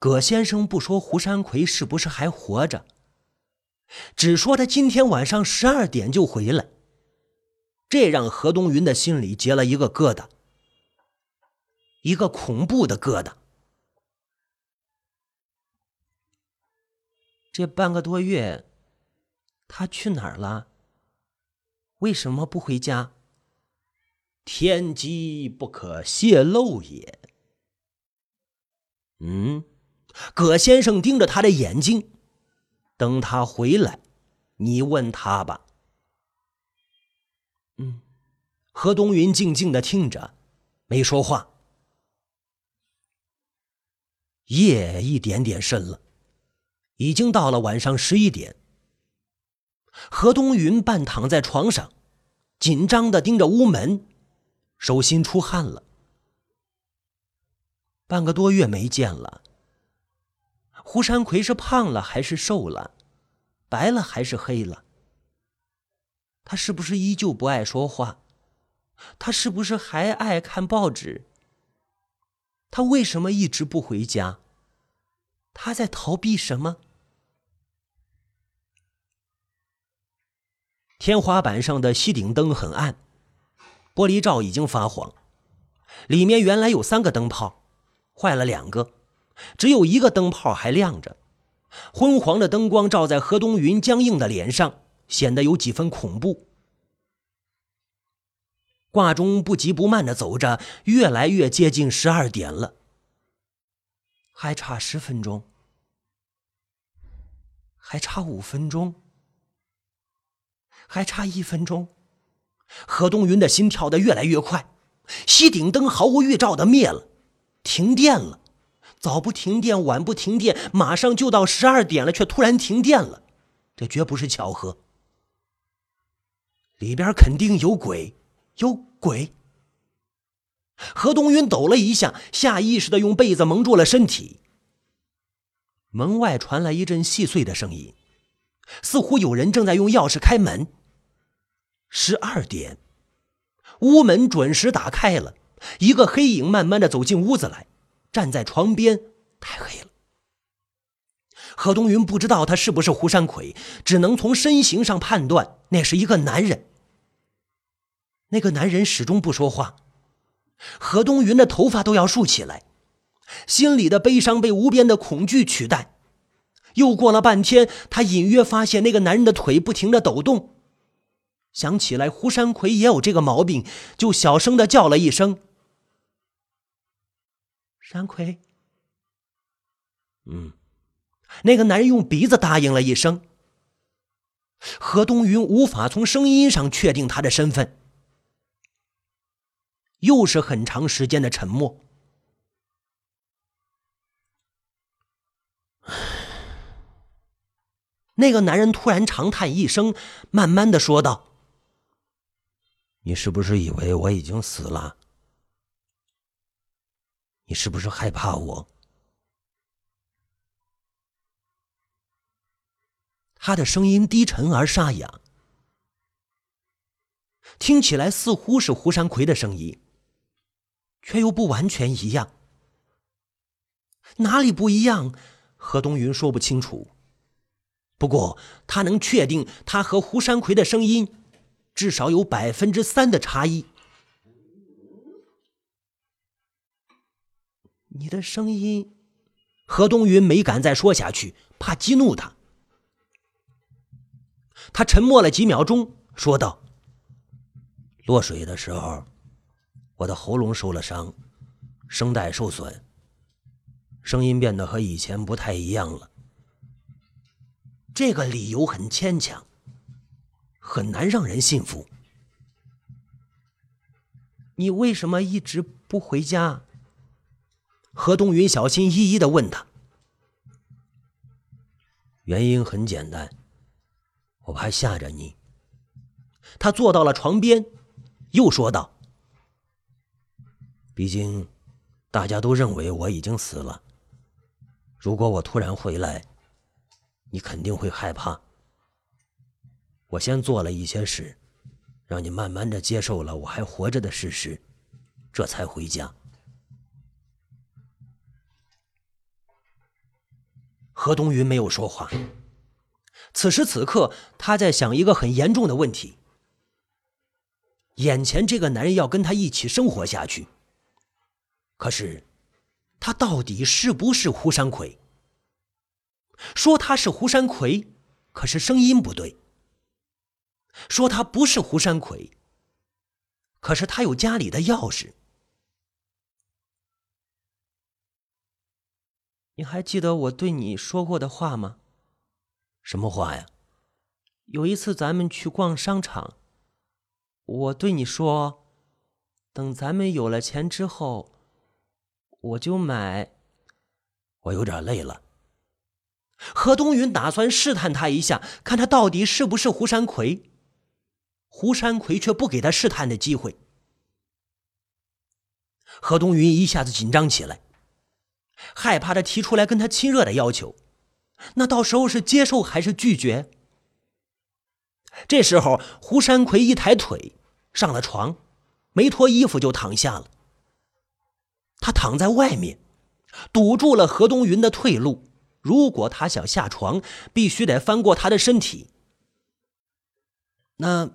葛先生不说胡山魁是不是还活着，只说他今天晚上十二点就回来，这让何东云的心里结了一个疙瘩，一个恐怖的疙瘩。这半个多月，他去哪儿了？为什么不回家？天机不可泄露也。嗯，葛先生盯着他的眼睛，等他回来，你问他吧。嗯，何东云静静的听着，没说话。夜一点点深了，已经到了晚上十一点。何东云半躺在床上，紧张的盯着屋门，手心出汗了。半个多月没见了，胡山魁是胖了还是瘦了，白了还是黑了？他是不是依旧不爱说话？他是不是还爱看报纸？他为什么一直不回家？他在逃避什么？天花板上的吸顶灯很暗，玻璃罩已经发黄，里面原来有三个灯泡，坏了两个，只有一个灯泡还亮着。昏黄的灯光照在何东云僵硬的脸上，显得有几分恐怖。挂钟不急不慢的走着，越来越接近十二点了，还差十分钟，还差五分钟。还差一分钟，何东云的心跳得越来越快，吸顶灯毫无预兆的灭了，停电了。早不停电，晚不停电，马上就到十二点了，却突然停电了，这绝不是巧合。里边肯定有鬼，有鬼。何东云抖了一下，下意识的用被子蒙住了身体。门外传来一阵细碎的声音，似乎有人正在用钥匙开门。十二点，屋门准时打开了，一个黑影慢慢的走进屋子来，站在床边。太黑了，何东云不知道他是不是胡山魁，只能从身形上判断那是一个男人。那个男人始终不说话，何东云的头发都要竖起来，心里的悲伤被无边的恐惧取代。又过了半天，他隐约发现那个男人的腿不停的抖动。想起来，胡山魁也有这个毛病，就小声的叫了一声：“山葵。”嗯，那个男人用鼻子答应了一声。何东云无法从声音上确定他的身份。又是很长时间的沉默。那个男人突然长叹一声，慢慢的说道。你是不是以为我已经死了？你是不是害怕我？他的声音低沉而沙哑，听起来似乎是胡山魁的声音，却又不完全一样。哪里不一样？何东云说不清楚。不过他能确定，他和胡山魁的声音。至少有百分之三的差异。你的声音，何东云没敢再说下去，怕激怒他。他沉默了几秒钟，说道：“落水的时候，我的喉咙受了伤，声带受损，声音变得和以前不太一样了。这个理由很牵强。”很难让人信服。你为什么一直不回家？何东云小心翼翼的问他。原因很简单，我怕吓着你。他坐到了床边，又说道：“毕竟，大家都认为我已经死了。如果我突然回来，你肯定会害怕。”我先做了一些事，让你慢慢的接受了我还活着的事实，这才回家。何东云没有说话。此时此刻，他在想一个很严重的问题：眼前这个男人要跟他一起生活下去，可是他到底是不是胡山魁？说他是胡山魁，可是声音不对；说他不是胡山魁，可是他有家里的钥匙。你还记得我对你说过的话吗？什么话呀？有一次咱们去逛商场，我对你说，等咱们有了钱之后，我就买。我有点累了。何东云打算试探他一下，看他到底是不是胡山魁。胡山魁却不给他试探的机会。何东云一下子紧张起来，害怕他提出来跟他亲热的要求。那到时候是接受还是拒绝？这时候，胡山魁一抬腿上了床，没脱衣服就躺下了。他躺在外面，堵住了何东云的退路。如果他想下床，必须得翻过他的身体。那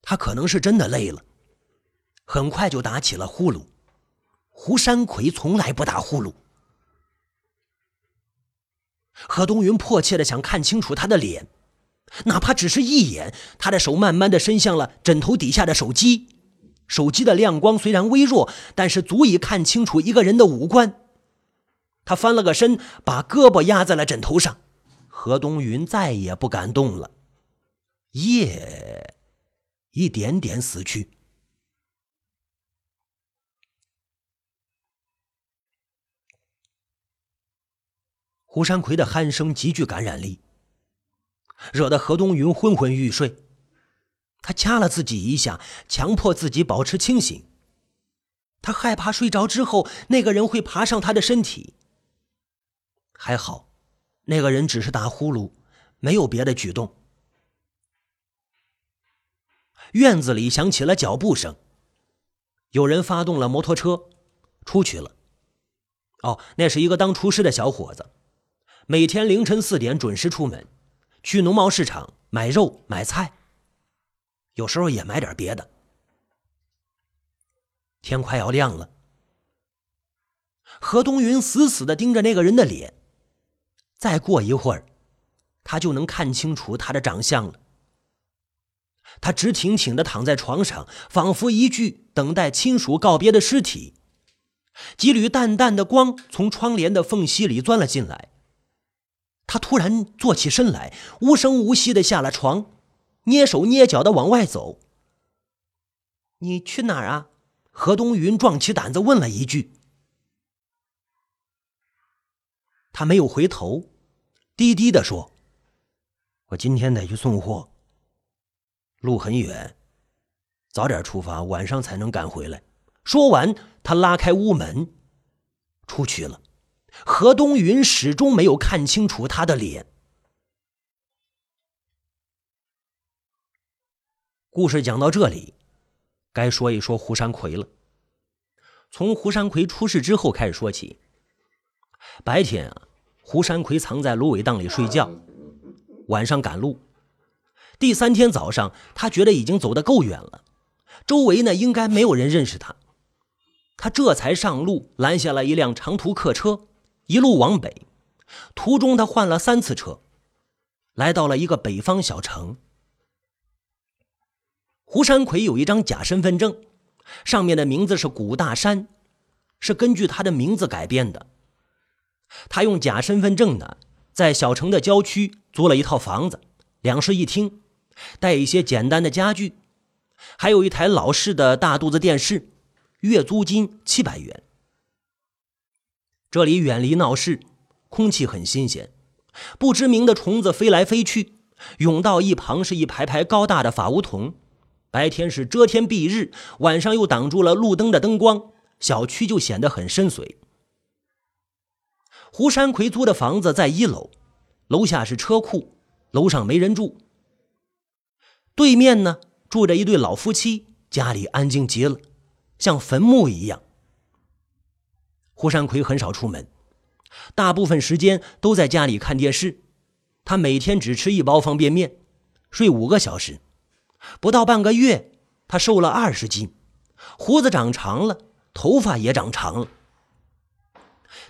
他可能是真的累了，很快就打起了呼噜。胡山魁从来不打呼噜。何东云迫切的想看清楚他的脸，哪怕只是一眼。他的手慢慢的伸向了枕头底下的手机，手机的亮光虽然微弱，但是足以看清楚一个人的五官。他翻了个身，把胳膊压在了枕头上。何东云再也不敢动了。夜一点点死去。胡山魁的鼾声极具感染力，惹得何东云昏昏欲睡。他掐了自己一下，强迫自己保持清醒。他害怕睡着之后那个人会爬上他的身体。还好，那个人只是打呼噜，没有别的举动。院子里响起了脚步声，有人发动了摩托车，出去了。哦，那是一个当厨师的小伙子。每天凌晨四点准时出门，去农贸市场买肉买菜，有时候也买点别的。天快要亮了，何东云死死的盯着那个人的脸，再过一会儿，他就能看清楚他的长相了。他直挺挺的躺在床上，仿佛一具等待亲属告别的尸体。几缕淡淡的光从窗帘的缝隙里钻了进来。他突然坐起身来，无声无息的下了床，蹑手蹑脚的往外走。“你去哪儿啊？”何东云壮起胆子问了一句。他没有回头，低低的说：“我今天得去送货，路很远，早点出发，晚上才能赶回来。”说完，他拉开屋门，出去了。何东云始终没有看清楚他的脸。故事讲到这里，该说一说胡山魁了。从胡山魁出事之后开始说起。白天啊，胡山魁藏在芦苇荡里睡觉，晚上赶路。第三天早上，他觉得已经走得够远了，周围呢应该没有人认识他，他这才上路拦下了一辆长途客车。一路往北，途中他换了三次车，来到了一个北方小城。胡山魁有一张假身份证，上面的名字是古大山，是根据他的名字改编的。他用假身份证呢，在小城的郊区租了一套房子，两室一厅，带一些简单的家具，还有一台老式的大肚子电视，月租金七百元。这里远离闹市，空气很新鲜，不知名的虫子飞来飞去。甬道一旁是一排排高大的法梧桐，白天是遮天蔽日，晚上又挡住了路灯的灯光，小区就显得很深邃。胡山魁租的房子在一楼，楼下是车库，楼上没人住。对面呢，住着一对老夫妻，家里安静极了，像坟墓一样。胡山魁很少出门，大部分时间都在家里看电视。他每天只吃一包方便面，睡五个小时。不到半个月，他瘦了二十斤，胡子长长了，头发也长长了。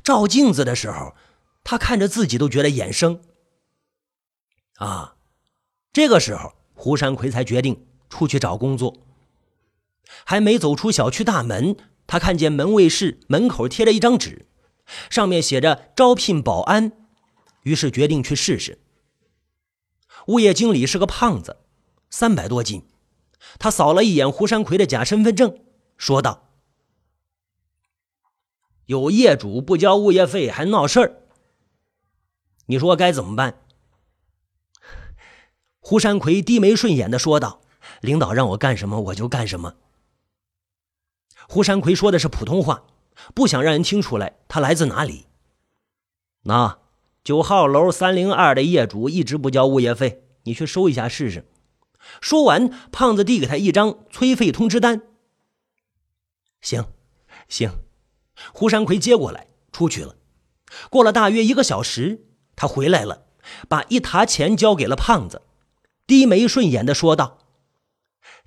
照镜子的时候，他看着自己都觉得眼生。啊，这个时候，胡山魁才决定出去找工作。还没走出小区大门，他看见门卫室门口贴着一张纸，上面写着招聘保安，于是决定去试试。物业经理是个胖子，三百多斤。他扫了一眼胡山魁的假身份证，说道：“有业主不交物业费还闹事儿，你说该怎么办？”胡山魁低眉顺眼的说道：“领导让我干什么我就干什么。”胡山魁说的是普通话，不想让人听出来他来自哪里。那九号楼三零二的业主一直不交物业费，你去收一下试试。说完，胖子递给他一张催费通知单。行，行。胡山魁接过来，出去了。过了大约一个小时，他回来了，把一沓钱交给了胖子，低眉顺眼的说道：“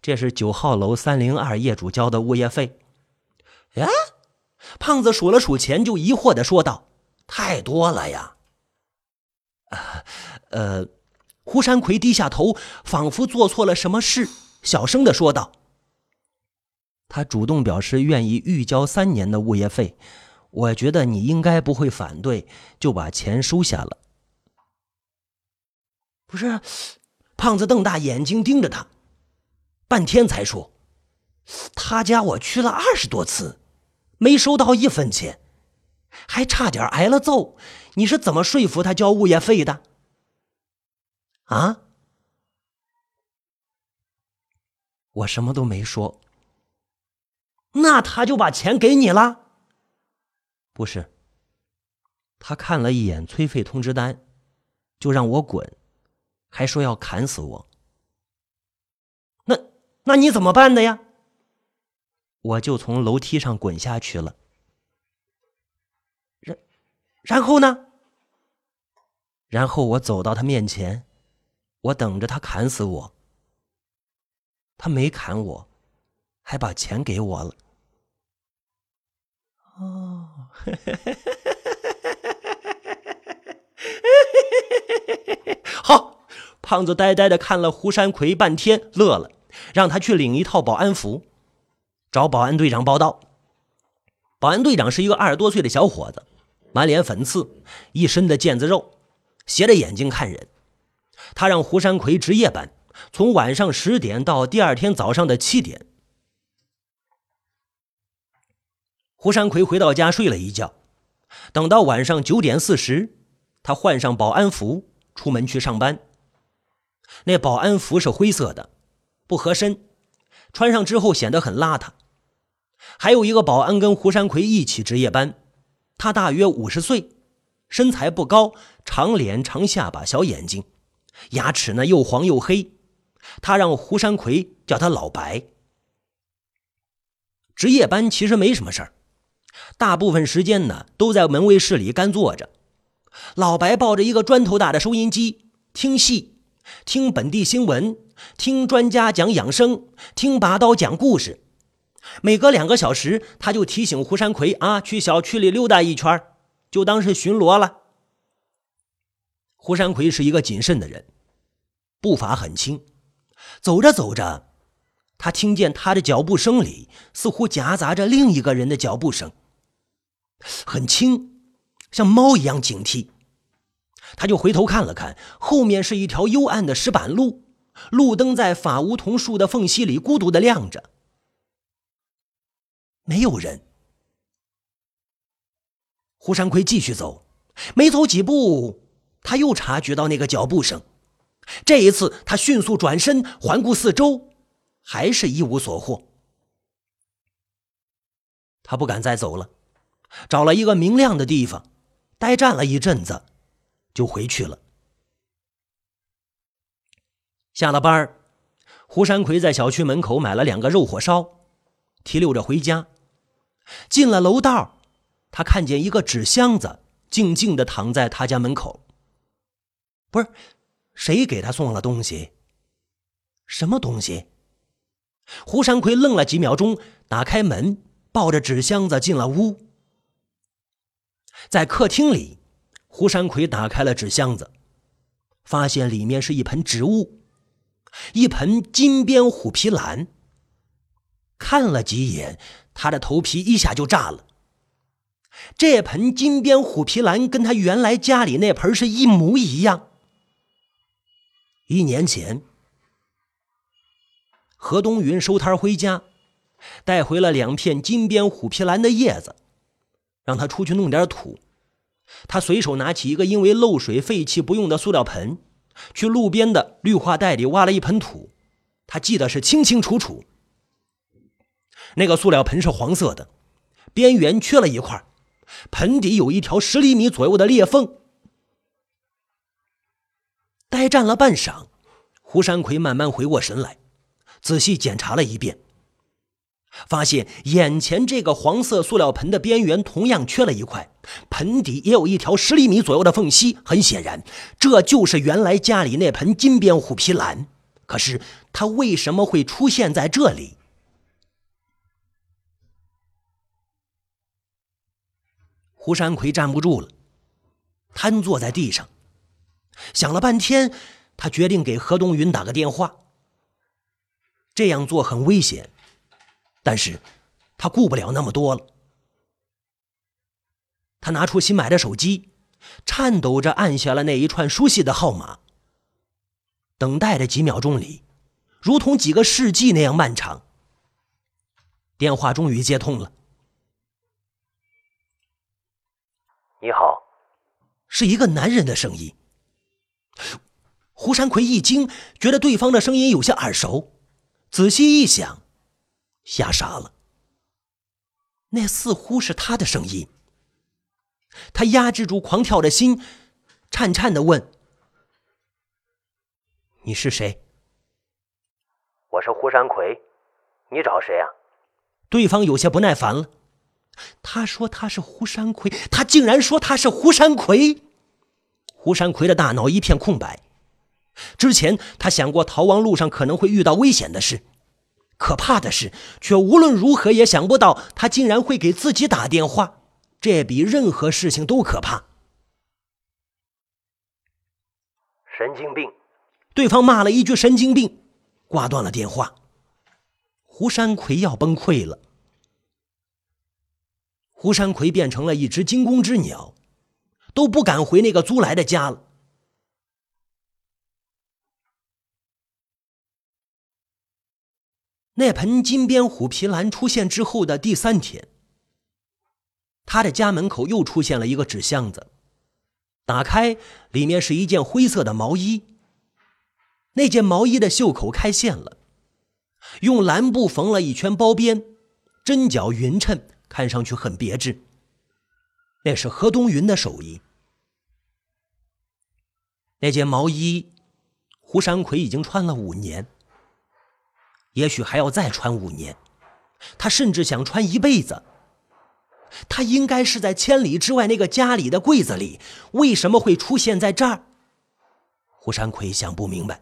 这是九号楼三零二业主交的物业费。”哎，胖子数了数钱，就疑惑的说道：“太多了呀。”呃，胡山魁低下头，仿佛做错了什么事，小声的说道：“他主动表示愿意预交三年的物业费，我觉得你应该不会反对，就把钱收下了。”不是，胖子瞪大眼睛盯着他，半天才说：“他家我去了二十多次。”没收到一分钱，还差点挨了揍。你是怎么说服他交物业费的？啊？我什么都没说。那他就把钱给你了？不是。他看了一眼催费通知单，就让我滚，还说要砍死我。那那你怎么办的呀？我就从楼梯上滚下去了，然然后呢？然后我走到他面前，我等着他砍死我。他没砍我，还把钱给我了。哦，好，胖子呆呆的看了胡山魁半天，乐了，让他去领一套保安服。找保安队长报道。保安队长是一个二十多岁的小伙子，满脸粉刺，一身的腱子肉，斜着眼睛看人。他让胡山魁值夜班，从晚上十点到第二天早上的七点。胡山魁回到家睡了一觉，等到晚上九点四十，他换上保安服出门去上班。那保安服是灰色的，不合身，穿上之后显得很邋遢。还有一个保安跟胡山魁一起值夜班，他大约五十岁，身材不高，长脸长下巴小眼睛，牙齿呢又黄又黑。他让胡山魁叫他老白。值夜班其实没什么事儿，大部分时间呢都在门卫室里干坐着。老白抱着一个砖头大的收音机，听戏，听本地新闻，听专家讲养生，听拔刀讲故事。每隔两个小时，他就提醒胡山魁啊，去小区里溜达一圈，就当是巡逻了。胡山魁是一个谨慎的人，步伐很轻，走着走着，他听见他的脚步声里似乎夹杂着另一个人的脚步声，很轻，像猫一样警惕。他就回头看了看，后面是一条幽暗的石板路，路灯在法梧桐树的缝隙里孤独的亮着。没有人。胡山魁继续走，没走几步，他又察觉到那个脚步声。这一次，他迅速转身，环顾四周，还是一无所获。他不敢再走了，找了一个明亮的地方，呆站了一阵子，就回去了。下了班胡山魁在小区门口买了两个肉火烧，提溜着回家。进了楼道，他看见一个纸箱子静静的躺在他家门口。不是，谁给他送了东西？什么东西？胡山魁愣了几秒钟，打开门，抱着纸箱子进了屋。在客厅里，胡山魁打开了纸箱子，发现里面是一盆植物，一盆金边虎皮兰。看了几眼，他的头皮一下就炸了。这盆金边虎皮兰跟他原来家里那盆是一模一样。一年前，何东云收摊回家，带回了两片金边虎皮兰的叶子，让他出去弄点土。他随手拿起一个因为漏水废弃不用的塑料盆，去路边的绿化带里挖了一盆土。他记得是清清楚楚。那个塑料盆是黄色的，边缘缺了一块，盆底有一条十厘米左右的裂缝。呆站了半晌，胡山魁慢慢回过神来，仔细检查了一遍，发现眼前这个黄色塑料盆的边缘同样缺了一块，盆底也有一条十厘米左右的缝隙。很显然，这就是原来家里那盆金边虎皮兰。可是，它为什么会出现在这里？胡山魁站不住了，瘫坐在地上，想了半天，他决定给何东云打个电话。这样做很危险，但是他顾不了那么多了。他拿出新买的手机，颤抖着按下了那一串熟悉的号码。等待的几秒钟里，如同几个世纪那样漫长。电话终于接通了。你好，是一个男人的声音。胡山奎一惊，觉得对方的声音有些耳熟，仔细一想，吓傻了。那似乎是他的声音。他压制住狂跳的心，颤颤的问：“你是谁？”“我是胡山奎，你找谁啊？”对方有些不耐烦了。他说他是胡山奎，他竟然说他是胡山魁。胡山奎的大脑一片空白。之前他想过逃亡路上可能会遇到危险的事，可怕的是，却无论如何也想不到他竟然会给自己打电话，这比任何事情都可怕。神经病！对方骂了一句“神经病”，挂断了电话。胡山奎要崩溃了。胡山奎变成了一只惊弓之鸟，都不敢回那个租来的家了。那盆金边虎皮兰出现之后的第三天，他的家门口又出现了一个纸箱子，打开，里面是一件灰色的毛衣。那件毛衣的袖口开线了，用蓝布缝了一圈包边，针脚匀称。看上去很别致，那是何东云的手艺。那件毛衣，胡山魁已经穿了五年，也许还要再穿五年，他甚至想穿一辈子。他应该是在千里之外那个家里的柜子里，为什么会出现在这儿？胡山魁想不明白。